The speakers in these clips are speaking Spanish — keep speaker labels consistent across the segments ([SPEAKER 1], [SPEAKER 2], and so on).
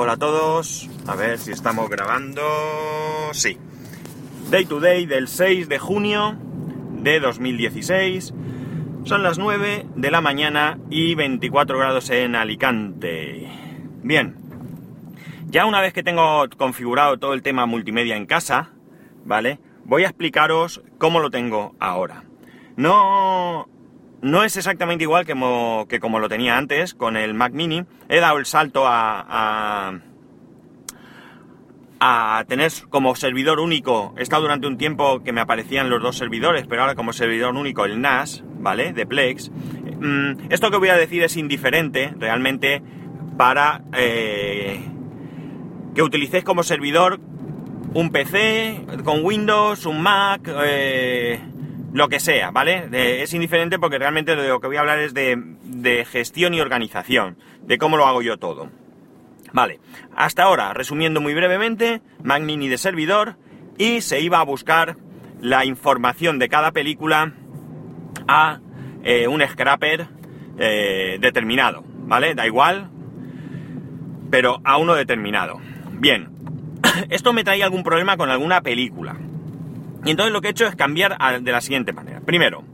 [SPEAKER 1] Hola a todos, a ver si estamos grabando. Sí. Day to day del 6 de junio de 2016. Son las 9 de la mañana y 24 grados en Alicante. Bien. Ya una vez que tengo configurado todo el tema multimedia en casa, ¿vale? Voy a explicaros cómo lo tengo ahora. No, no es exactamente igual que, que, como lo tenía antes con el Mac Mini. He dado el salto a, a, tener como servidor único. He estado durante un tiempo que me aparecían los dos servidores, pero ahora como servidor único el NAS, ¿vale? De Plex. Mm, esto que voy a decir es indiferente realmente para eh, que utilicéis como servidor un PC con Windows, un Mac. Eh, lo que sea, ¿vale? es indiferente porque realmente de lo que voy a hablar es de, gestión y organización, de cómo lo hago yo todo. Vale, hasta ahora, resumiendo muy brevemente, Mac Mini de servidor y se iba a buscar la información de cada película a eh, un scrapper eh, determinado, ¿vale? Da igual, pero a uno determinado. Bien, esto me traía algún problema con alguna película. Y entonces lo que he hecho es cambiar de la siguiente manera. Primero,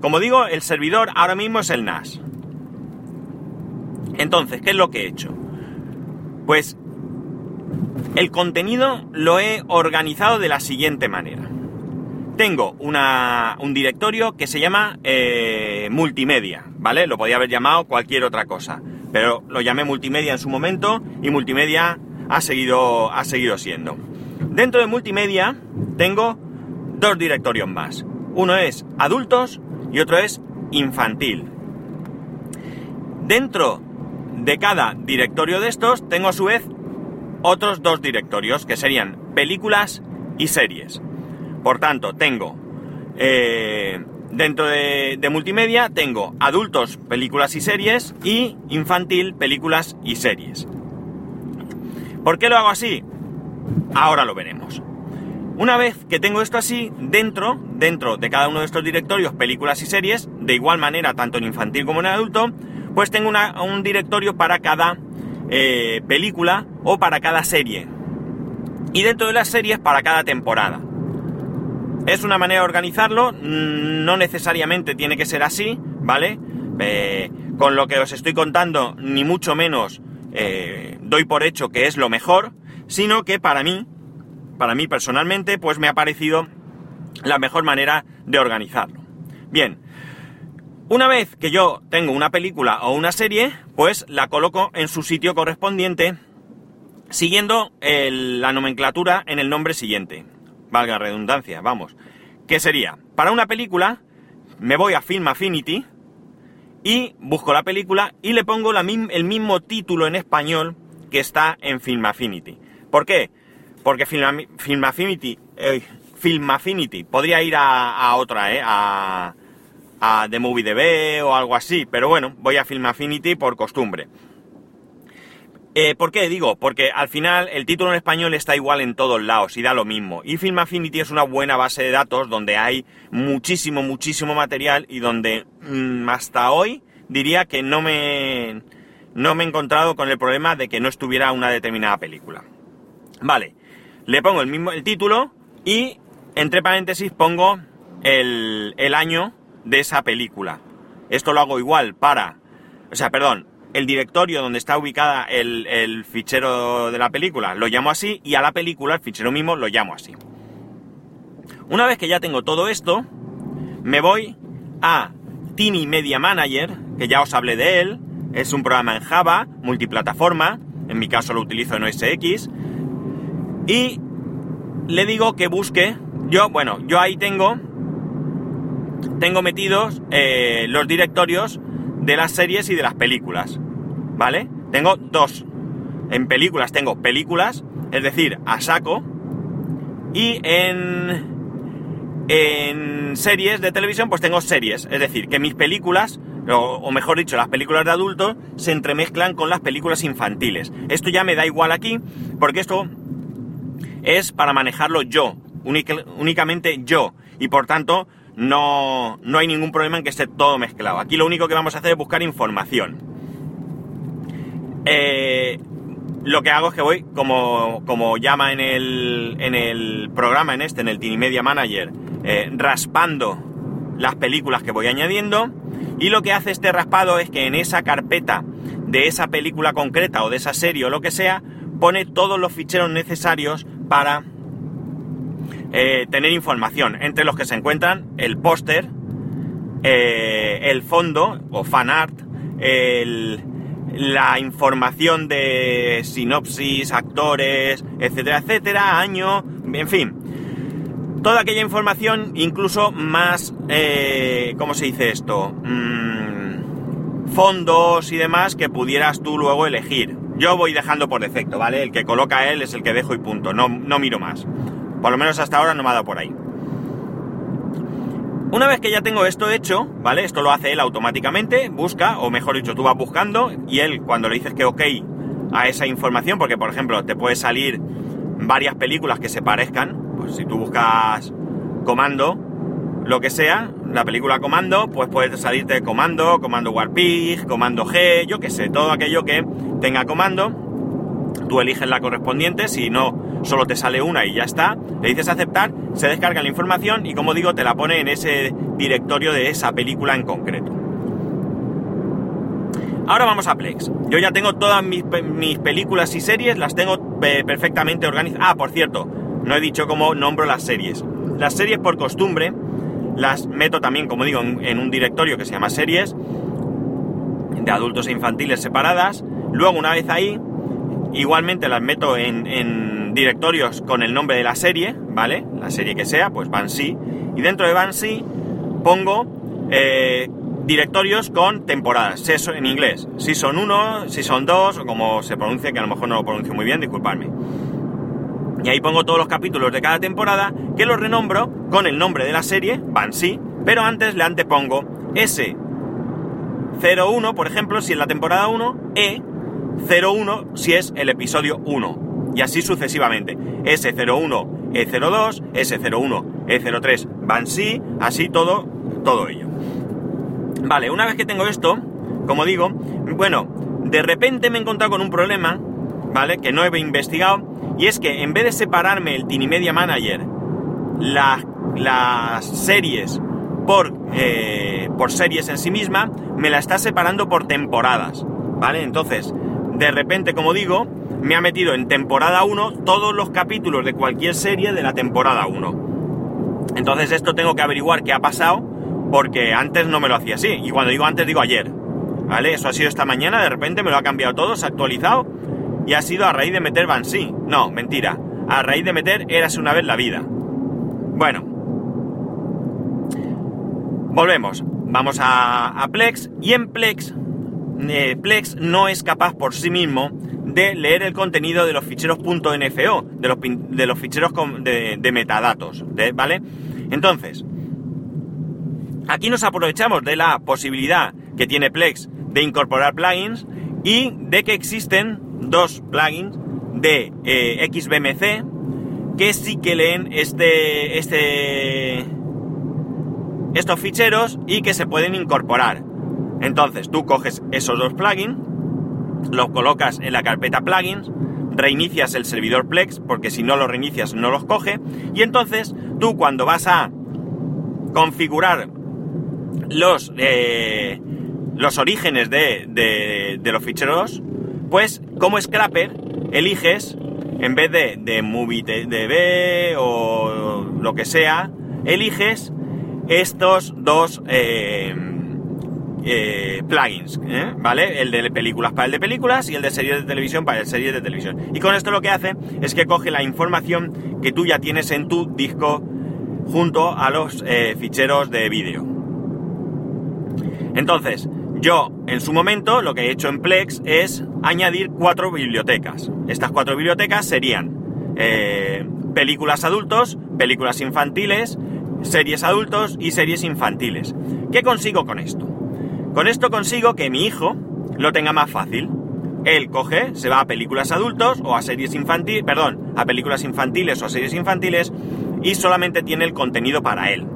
[SPEAKER 1] como digo, el servidor ahora mismo es el NAS. Entonces, ¿qué es lo que he hecho? Pues el contenido lo he organizado de la siguiente manera. Tengo un directorio que se llama eh, multimedia, ¿vale? Lo podía haber llamado cualquier otra cosa, pero lo llamé multimedia en su momento y multimedia ha seguido, ha seguido siendo. Dentro de multimedia tengo dos directorios más. Uno es adultos y otro es infantil. Dentro de cada directorio de estos tengo a su vez otros dos directorios que serían películas y series. Por tanto, tengo eh, dentro de, de, multimedia tengo adultos, películas y series y infantil, películas y series. ¿Por qué lo hago así? Ahora lo veremos. Una vez que tengo esto así, dentro, dentro de cada uno de estos directorios, películas y series, de igual manera, tanto en infantil como en adulto, pues tengo un directorio para cada eh, película o para cada serie. Y dentro de las series para cada temporada. Es una manera de organizarlo, mm, no necesariamente tiene que ser así, ¿vale? Eh, con lo que os estoy contando, ni mucho menos eh, doy por hecho que es lo mejor, sino que para mí, para mí personalmente, pues me ha parecido la mejor manera de organizarlo. Bien, una vez que yo tengo una película o una serie, pues la coloco en su sitio correspondiente, siguiendo la nomenclatura en el nombre siguiente. Valga redundancia, vamos. ¿Qué sería? Para una película, me voy a Film Affinity y busco la película y le pongo el mismo título en español que está en Film Affinity. ¿Por qué? Porque Film, eh, Film Affinity podría ir a, otra, ¿eh? A, a The Movie DB o algo así, pero bueno, voy a Film Affinity por costumbre. Eh, ¿Por qué digo? Porque al final el título en español está igual en todos lados y da lo mismo. Y Film Affinity es una buena base de datos donde hay muchísimo, muchísimo material y donde mm, hasta hoy diría que no me, no me he encontrado con el problema de que no estuviera una determinada película. Vale, le pongo el mismo el título y entre paréntesis pongo el, año de esa película. Esto lo hago igual para, o sea, perdón, el directorio donde está ubicada el, el, fichero de la película lo llamo así y a la película, el fichero mismo, lo llamo así. Una vez que ya tengo todo esto, me voy a Tiny Media Manager, que ya os hablé de él, es un programa en Java, multiplataforma, en mi caso lo utilizo en OS X, y le digo que busque, yo, bueno, yo ahí tengo, tengo metidos eh, los directorios de las series y de las películas, ¿vale? Tengo dos. En películas tengo películas, es decir, a saco, y en, en series de televisión pues tengo series, es decir, que mis películas o, mejor dicho, las películas de adultos se entremezclan con las películas infantiles. Esto ya me da igual aquí, porque esto es para manejarlo yo, únicamente yo, y por tanto no, no hay ningún problema en que esté todo mezclado. Aquí lo único que vamos a hacer es buscar información. Eh, lo que hago es que voy, como, como llama en el, en el programa, en este, en el Tiny Media Manager, eh, raspando las películas que voy añadiendo. Y lo que hace este raspado es que en esa carpeta de esa película concreta o de esa serie o lo que sea, pone todos los ficheros necesarios para eh, tener información, entre los que se encuentran el póster, eh, el fondo o fan art, la información de sinopsis, actores, etcétera, etcétera, año, en fin. Toda aquella información, incluso más, eh, ¿cómo se dice esto? Mm, fondos y demás que pudieras tú luego elegir. Yo voy dejando por defecto, ¿vale? El que coloca él es el que dejo y punto, no, no miro más. Por lo menos hasta ahora no me ha dado por ahí. Una vez que ya tengo esto hecho, ¿vale? Esto lo hace él automáticamente, busca, o mejor dicho, tú vas buscando, y él cuando le dices que ok a esa información, porque por ejemplo te puede salir varias películas que se parezcan, pues si tú buscas Comando, lo que sea, la película Comando, pues puede salirte Comando, Comando Warpig, Comando G, yo qué sé, todo aquello que tenga Comando, tú eliges la correspondiente, si no solo te sale una y ya está, le dices aceptar, se descarga la información y como digo te la pone en ese directorio de esa película en concreto. Ahora vamos a Plex. Yo ya tengo todas mis, películas y series, las tengo eh, perfectamente organizadas. Ah, por cierto, no he dicho cómo nombro las series. Las series por costumbre las meto también, como digo, en un directorio que se llama series, de adultos e infantiles separadas. Luego, una vez ahí, igualmente las meto en directorios con el nombre de la serie, ¿vale? La serie que sea, pues Banshee. Y dentro de Banshee pongo eh, directorios con temporadas, en inglés. Si son uno, si son dos, o como se pronuncia, que a lo mejor no lo pronuncio muy bien, disculpadme. Y ahí pongo todos los capítulos de cada temporada, que los renombro con el nombre de la serie, Banshee, pero antes le antepongo S01, por ejemplo, si es la temporada 1, E01 si es el episodio 1 y así sucesivamente. S01, E02, S01, E03, Banshee, así todo, todo ello. Vale, una vez que tengo esto, como digo, bueno, de repente me he encontrado con un problema, ¿vale? Que no he investigado, y es que en vez de separarme el Tiny Media Manager, las series por, eh, por series en sí misma, me la está separando por temporadas, ¿vale? Entonces, de repente, como digo, me ha metido en temporada 1 todos los capítulos de cualquier serie de la temporada 1. Entonces esto tengo que averiguar qué ha pasado porque antes no me lo hacía así. Y cuando digo antes digo ayer. ¿Vale? Eso ha sido esta mañana, de repente me lo ha cambiado todo, se ha actualizado y ha sido a raíz de meter Banshee. No, mentira. A raíz de meter Érase una vez la vida. Bueno. Volvemos. Vamos a, Plex y en Plex, eh, Plex no es capaz por sí mismo de leer el contenido de los ficheros .nfo, de los, de los ficheros de, metadatos, ¿vale? Entonces, aquí nos aprovechamos de la posibilidad que tiene Plex de incorporar plugins y de que existen dos plugins de eh, XBMC que sí que leen este, este, estos ficheros y que se pueden incorporar. Entonces tú coges esos dos plugins, lo colocas en la carpeta plugins, reinicias el servidor Plex, porque si no lo reinicias no los coge, y entonces tú cuando vas a configurar los, eh, los orígenes de, de, los ficheros, pues como scrapper eliges, en vez de, de MovieDB o lo que sea, eliges estos dos eh, eh, plugins, ¿eh? ¿vale? El de películas para el de películas y el de series de televisión para el de series de televisión. Y con esto lo que hace es que coge la información que tú ya tienes en tu disco junto a los ficheros de vídeo. Entonces, yo en su momento lo que he hecho en Plex es añadir cuatro bibliotecas. Estas cuatro bibliotecas serían películas adultos, películas infantiles, series adultos y series infantiles. ¿Qué consigo con esto? Con esto consigo que mi hijo lo tenga más fácil. Él coge, se va a películas adultos o a series infantiles, perdón, a películas infantiles o a series infantiles y solamente tiene el contenido para él.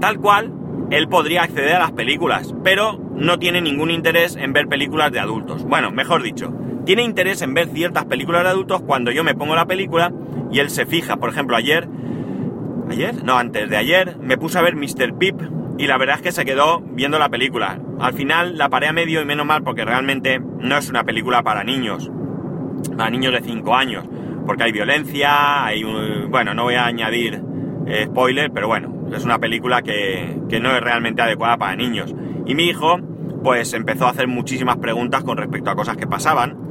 [SPEAKER 1] Tal cual, él podría acceder a las películas, pero no tiene ningún interés en ver películas de adultos. Bueno, mejor dicho, tiene interés en ver ciertas películas de adultos cuando yo me pongo la película y él se fija. Por ejemplo, ayer, ayer, no, antes de ayer, me puse a ver Mr. Pip y la verdad es que se quedó viendo la película. Al final la paré a medio y menos mal porque realmente no es una película para niños, para niños de 5 años, porque hay violencia, hay un, bueno, no voy a añadir eh, spoiler, pero bueno, es una película que, que no es realmente adecuada para niños. Y mi hijo, pues empezó a hacer muchísimas preguntas con respecto a cosas que pasaban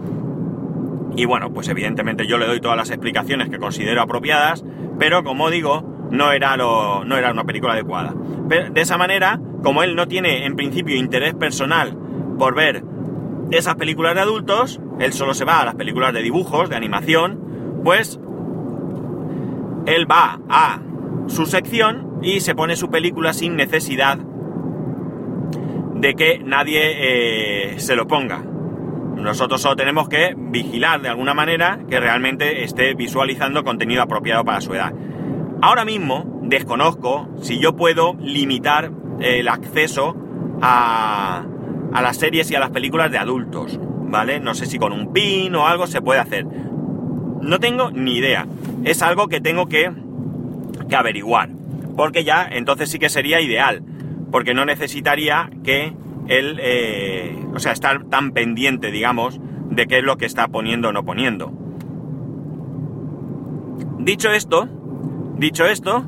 [SPEAKER 1] y bueno, pues evidentemente yo le doy todas las explicaciones que considero apropiadas, pero como digo, no era, lo, no era una película adecuada. de esa manera, como él no tiene en principio interés personal por ver esas películas de adultos, él solo se va a las películas de dibujos, de animación, pues él va a su sección y se pone su película sin necesidad de que nadie eh, se lo ponga. Nosotros solo tenemos que vigilar de alguna manera que realmente esté visualizando contenido apropiado para su edad. Ahora mismo desconozco si yo puedo limitar el acceso a, las series y a las películas de adultos, ¿vale? No sé si con un pin o algo se puede hacer. No tengo ni idea. Es algo que tengo que, averiguar. Porque ya entonces sí que sería ideal. Porque no necesitaría que el, eh, o sea, estar tan pendiente, digamos, de qué es lo que está poniendo o no poniendo. Dicho esto, dicho esto,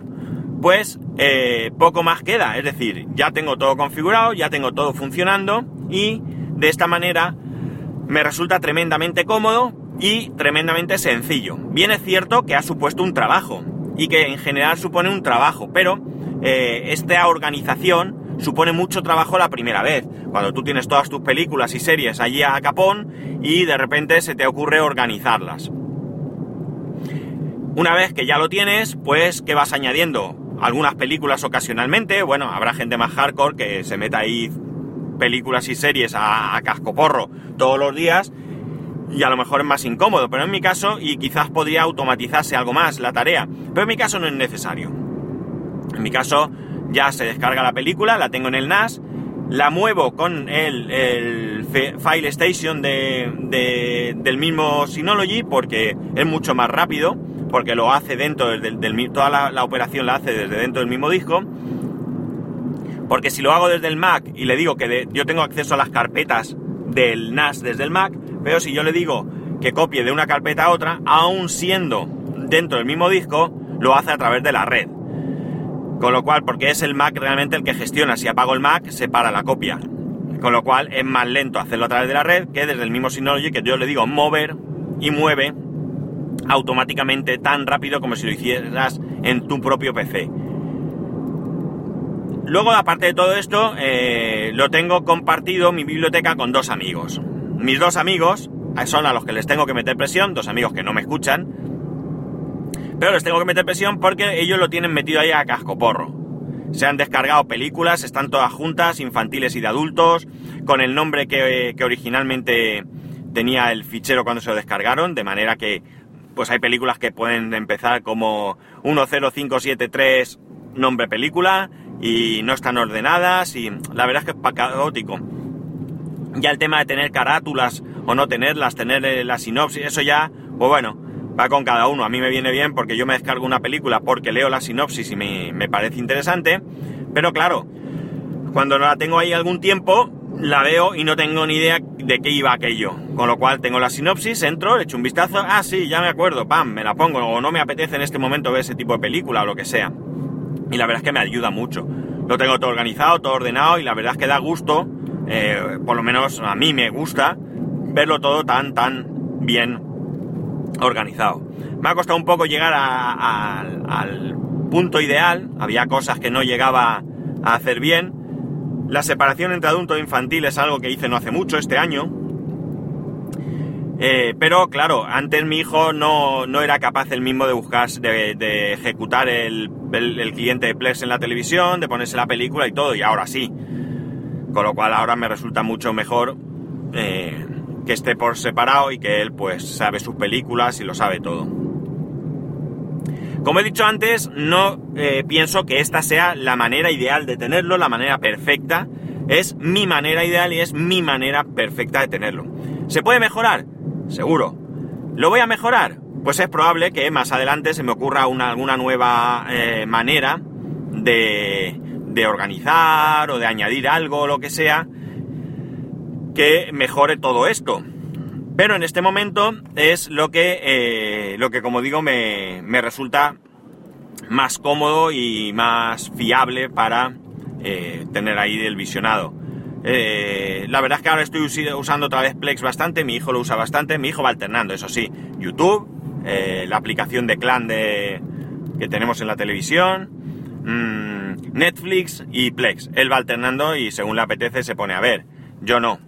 [SPEAKER 1] pues eh, poco más queda, es decir, ya tengo todo configurado, ya tengo todo funcionando y de esta manera me resulta tremendamente cómodo y tremendamente sencillo. Bien es cierto que ha supuesto un trabajo y que en general supone un trabajo, pero eh, esta organización supone mucho trabajo la primera vez, cuando tú tienes todas tus películas y series allí a capón y de repente se te ocurre organizarlas. Una vez que ya lo tienes, pues ¿qué vas añadiendo? Algunas películas ocasionalmente, bueno, habrá gente más hardcore que se meta ahí películas y series a, a cascoporro todos los días y a lo mejor es más incómodo, pero en mi caso, y quizás podría automatizarse algo más la tarea, pero en mi caso no es necesario. En mi caso, ya se descarga la película, la tengo en el NAS, la muevo con el, File Station de, del mismo Synology porque es mucho más rápido, porque lo hace dentro del, toda la, operación la hace desde dentro del mismo disco. Porque si lo hago desde el Mac y le digo que yo tengo acceso a las carpetas del NAS desde el Mac, pero si yo le digo que copie de una carpeta a otra, aún siendo dentro del mismo disco, lo hace a través de la red. Con lo cual, porque es el Mac realmente el que gestiona, si apago el Mac, se para la copia. Con lo cual es más lento hacerlo a través de la red que desde el mismo Synology que yo le digo mover y mueve automáticamente tan rápido como si lo hicieras en tu propio PC. Luego, aparte de todo esto, eh, lo tengo compartido mi biblioteca con dos amigos. Mis dos amigos son a los que les tengo que meter presión, dos amigos que no me escuchan, pero les tengo que meter presión porque ellos lo tienen metido ahí a casco porro. Se han descargado películas, están todas juntas, infantiles y de adultos, con el nombre que, originalmente tenía el fichero cuando se lo descargaron, de manera que pues hay películas que pueden empezar como 10573 nombre película y no están ordenadas y la verdad es que es caótico. Ya el tema de tener carátulas o no tenerlas, tener eh, la sinopsis, eso ya, pues bueno, va con cada uno. A mí me viene bien porque yo me descargo una película porque leo la sinopsis y me, parece interesante. Pero claro, cuando no la tengo ahí algún tiempo, la veo y no tengo ni idea de qué iba aquello. Con lo cual tengo la sinopsis, entro, le echo un vistazo, ah, sí, ya me acuerdo, pam, me la pongo, o no me apetece en este momento ver ese tipo de película o lo que sea. Y la verdad es que me ayuda mucho. Lo tengo todo organizado, todo ordenado y la verdad es que da gusto, eh, por lo menos a mí me gusta, verlo todo tan, tan bien organizado. Me ha costado un poco llegar al punto ideal, había cosas que no llegaba a hacer bien. La separación entre adulto e infantil es algo que hice no hace mucho, este año. Eh, pero claro, antes mi hijo no, era capaz el mismo de buscar, de, ejecutar el, cliente de Plex en la televisión, de ponerse la película y todo, y ahora sí. Con lo cual ahora me resulta mucho mejor eh, que esté por separado y que él pues sabe sus películas y lo sabe todo. Como he dicho antes, no eh, pienso que esta sea la manera ideal de tenerlo, la manera perfecta. Es mi manera ideal y es mi manera perfecta de tenerlo. ¿Se puede mejorar? seguro. ¿Lo voy a mejorar? Pues es probable que más adelante se me ocurra una, alguna nueva eh, manera de, de organizar o de añadir algo o lo que sea que mejore todo esto. Pero en este momento es lo que, eh, lo que como digo, me, me, resulta más cómodo y más fiable para eh, tener ahí el visionado. Eh, la verdad es que ahora estoy usando otra vez Plex bastante, mi hijo lo usa bastante, mi hijo va alternando, eso sí, YouTube, la aplicación de clan de, que tenemos en la televisión, mmm, Netflix y Plex. Él va alternando y según le apetece se pone a ver. Yo no.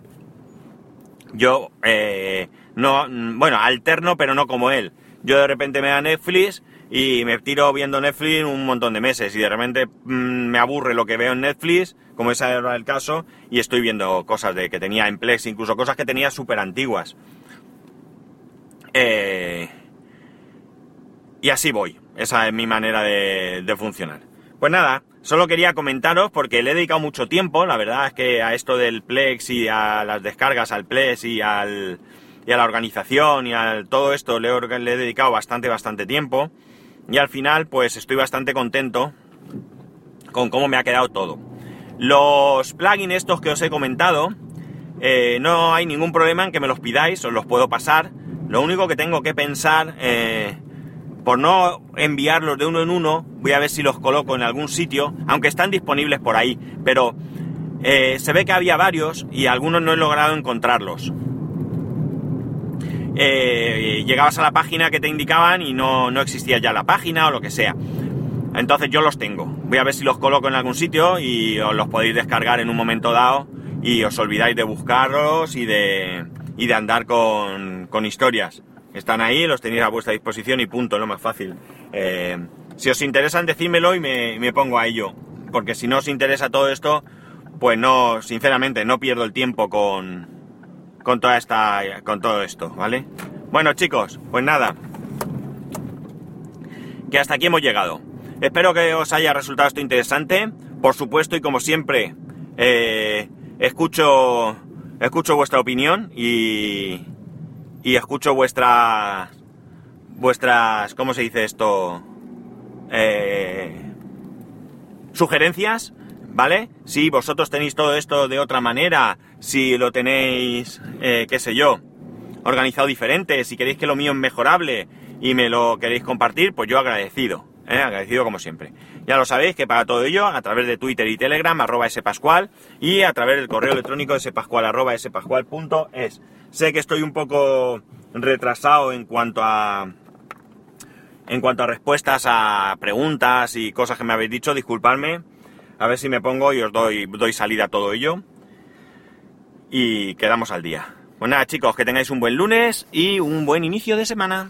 [SPEAKER 1] Yo, eh, no, bueno, alterno, pero no como él. Yo de repente me da Netflix y me tiro viendo Netflix un montón de meses y de repente mm, me aburre lo que veo en Netflix, como ese era el caso, y estoy viendo cosas de que tenía en Plex, incluso cosas que tenía súper antiguas. Eh, y así voy. Esa es mi manera de funcionar. Pues nada, Solo quería comentaros porque le he dedicado mucho tiempo, la verdad es que a esto del Plex y a las descargas al Plex y, a la organización y a todo esto le he, le he dedicado bastante, bastante tiempo. Y al final pues estoy bastante contento con cómo me ha quedado todo. Los plugins estos que os he comentado, eh, no hay ningún problema en que me los pidáis, os los puedo pasar. Lo único que tengo que pensar eh, por no enviarlos de uno en uno, voy a ver si los coloco en algún sitio, aunque están disponibles por ahí, pero eh, se ve que había varios y algunos no he logrado encontrarlos. Eh, llegabas a la página que te indicaban y no, no existía ya la página o lo que sea. Entonces yo los tengo. Voy a ver si los coloco en algún sitio y os los podéis descargar en un momento dado y os olvidáis de buscarlos y de, y de andar con, con historias. Están ahí, los tenéis a vuestra disposición y punto, lo más fácil. Eh, si os interesan, decídmelo y me, pongo a ello. Porque si no os interesa todo esto, pues no, sinceramente, no pierdo el tiempo con, con toda esta, con todo esto, ¿vale? Bueno, chicos, pues nada. Que hasta aquí hemos llegado. Espero que os haya resultado esto interesante. Por supuesto, y como siempre, eh, escucho, escucho vuestra opinión y, y escucho vuestras vuestras cómo se dice esto eh, sugerencias vale si vosotros tenéis todo esto de otra manera si lo tenéis eh, qué sé yo organizado diferente si queréis que lo mío es mejorable y me lo queréis compartir pues yo agradecido ¿eh? agradecido como siempre. Ya lo sabéis que para todo ello a través de Twitter y Telegram arroba spascual y a través del correo electrónico spascual arroba Sé que estoy un poco retrasado en cuanto a en cuanto a respuestas a preguntas y cosas que me habéis dicho, disculpadme. A ver si me pongo y os doy, doy salida a todo ello. Y quedamos al día. Pues nada chicos, que tengáis un buen lunes y un buen inicio de semana.